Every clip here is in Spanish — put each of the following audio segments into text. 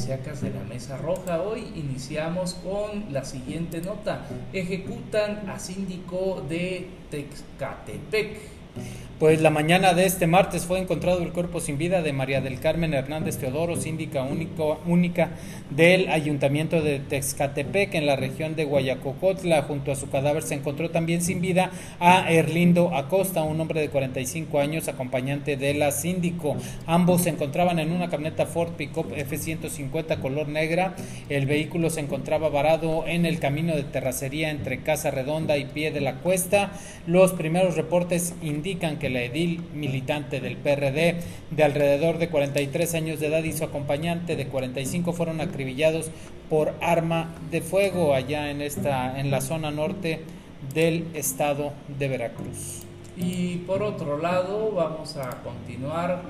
policíacas de la Mesa Roja. Hoy iniciamos con la siguiente nota. Ejecutan a síndico de Texcatepec. Pues la mañana de este martes fue encontrado el cuerpo sin vida de María del Carmen Hernández Teodoro, síndica único, única del Ayuntamiento de Texcatepec en la región de Guayacocotla. Junto a su cadáver se encontró también sin vida a Erlindo Acosta, un hombre de 45 años, acompañante de la síndico. Ambos se encontraban en una camioneta Ford Pickup F-150 color negra. El vehículo se encontraba varado en el camino de terracería entre Casa Redonda y Pie de la Cuesta. Los primeros reportes indican que la edil militante del PRD de alrededor de 43 años de edad y su acompañante de 45 fueron acribillados por arma de fuego allá en esta en la zona norte del estado de Veracruz. Y por otro lado, vamos a continuar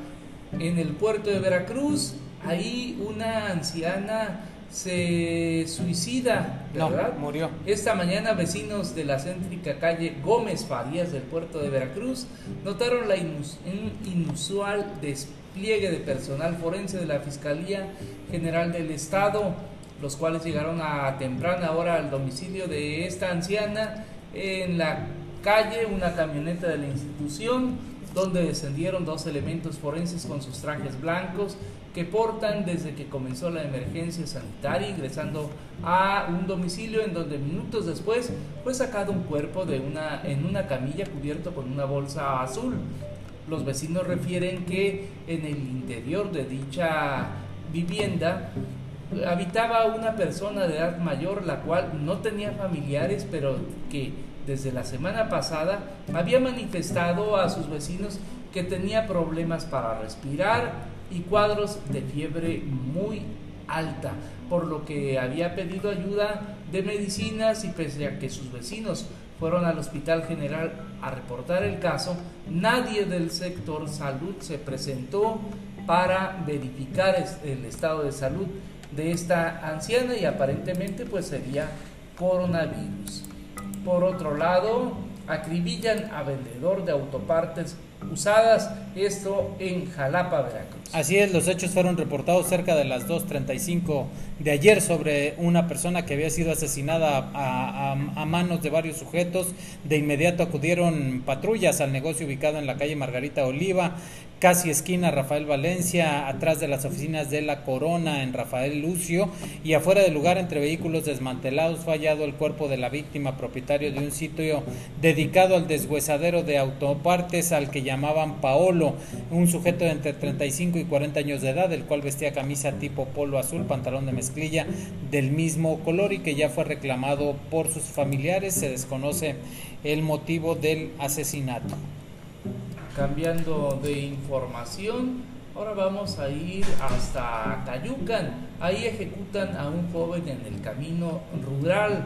en el puerto de Veracruz. Ahí una anciana se suicida, ¿verdad? murió. Esta mañana vecinos de la céntrica calle Gómez Farías del puerto de Veracruz notaron la inusual despliegue de personal forense de la Fiscalía General del Estado, los cuales llegaron a temprana hora al domicilio de esta anciana en la calle, una camioneta de la institución, donde descendieron dos elementos forenses con sus trajes blancos que portan desde que comenzó la emergencia sanitaria, ingresando a un domicilio en donde minutos después fue sacado un cuerpo de una, en una camilla cubierto con una bolsa azul. Los vecinos refieren que en el interior de dicha vivienda habitaba una persona de edad mayor, la cual no tenía familiares, pero que desde la semana pasada había manifestado a sus vecinos que tenía problemas para respirar, y cuadros de fiebre muy alta, por lo que había pedido ayuda de medicinas y pese a que sus vecinos fueron al Hospital General a reportar el caso, nadie del sector salud se presentó para verificar el estado de salud de esta anciana y aparentemente pues sería coronavirus. Por otro lado, acribillan a vendedor de autopartes usadas, esto en Jalapa, Veracruz. Así es, los hechos fueron reportados cerca de las 2.35 de ayer sobre una persona que había sido asesinada a, manos de varios sujetos. De inmediato acudieron patrullas al negocio ubicado en la calle Margarita Oliva, casi esquina Rafael Valencia, atrás de las oficinas de la Corona en Rafael Lucio y afuera del lugar entre vehículos desmantelados fue hallado el cuerpo de la víctima propietario de un sitio dedicado al deshuesadero de autopartes al que llamaban Paolo, un sujeto de entre 35 y 40 años de edad, el cual vestía camisa tipo polo azul, pantalón de mezclilla del mismo color y que ya fue reclamado por sus familiares. Se desconoce el motivo del asesinato. Cambiando de información, ahora vamos a ir hasta Cayucan. Ahí ejecutan a un joven en el camino rural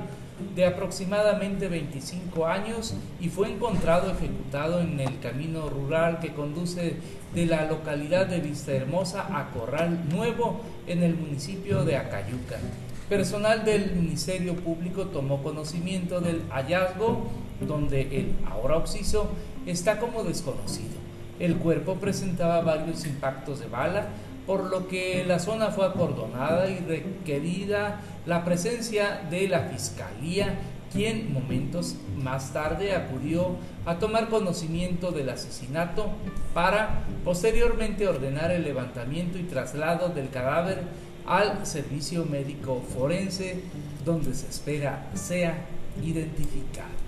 de aproximadamente 25 años y fue encontrado ejecutado en el camino rural que conduce de la localidad de Vista Hermosa a Corral Nuevo en el municipio de Acayucan. Personal del Ministerio Público tomó conocimiento del hallazgo donde el ahora occiso está como desconocido. El cuerpo presentaba varios impactos de bala, por lo que la zona fue acordonada y requerida la presencia de la Fiscalía, quien momentos más tarde acudió a tomar conocimiento del asesinato para posteriormente ordenar el levantamiento y traslado del cadáver al servicio médico forense donde se espera sea identificado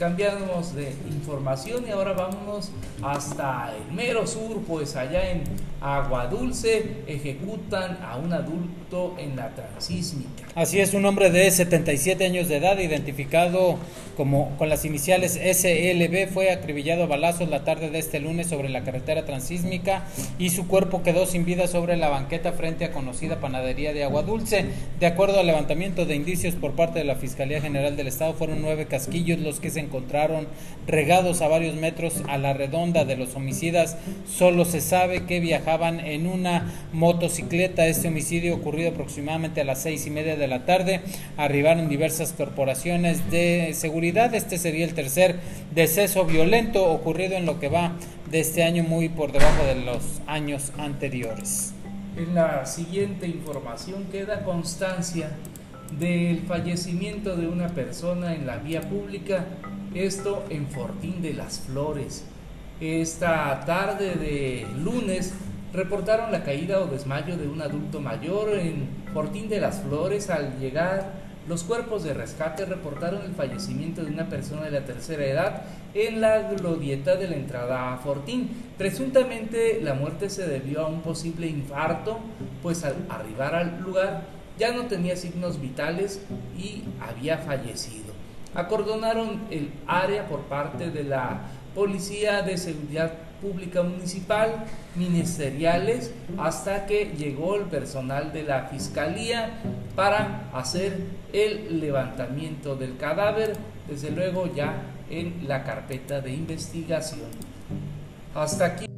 cambiamos de información y ahora vámonos hasta el mero sur, pues allá en Agua Dulce ejecutan a un adulto en la transísmica. Así es, un hombre de 77 años de edad, identificado como con las iniciales SLB, fue acribillado a balazos la tarde de este lunes sobre la carretera transísmica y su cuerpo quedó sin vida sobre la banqueta frente a conocida panadería de Agua Dulce. De acuerdo al levantamiento de indicios por parte de la Fiscalía General del Estado, fueron nueve casquillos los que se encontraron regados a varios metros a la redonda de los homicidas. Solo se sabe que viajaban en una motocicleta. Este homicidio ocurrido aproximadamente a las seis y media de la tarde. Arribaron diversas corporaciones de seguridad. Este sería el tercer deceso violento ocurrido en lo que va de este año muy por debajo de los años anteriores. En la siguiente información queda constancia del fallecimiento de una persona en la vía pública, esto en Fortín de las Flores. Esta tarde de lunes reportaron la caída o desmayo de un adulto mayor en Fortín de las Flores. Al llegar, los cuerpos de rescate reportaron el fallecimiento de una persona de la tercera edad en la glorieta de la entrada a Fortín. Presuntamente la muerte se debió a un posible infarto, pues al arribar al lugar ya no tenía signos vitales y había fallecido. Acordonaron el área por parte de la Policía de Seguridad Pública Municipal, ministeriales, hasta que llegó el personal de la Fiscalía para hacer el levantamiento del cadáver, desde luego ya en la carpeta de investigación. Hasta aquí.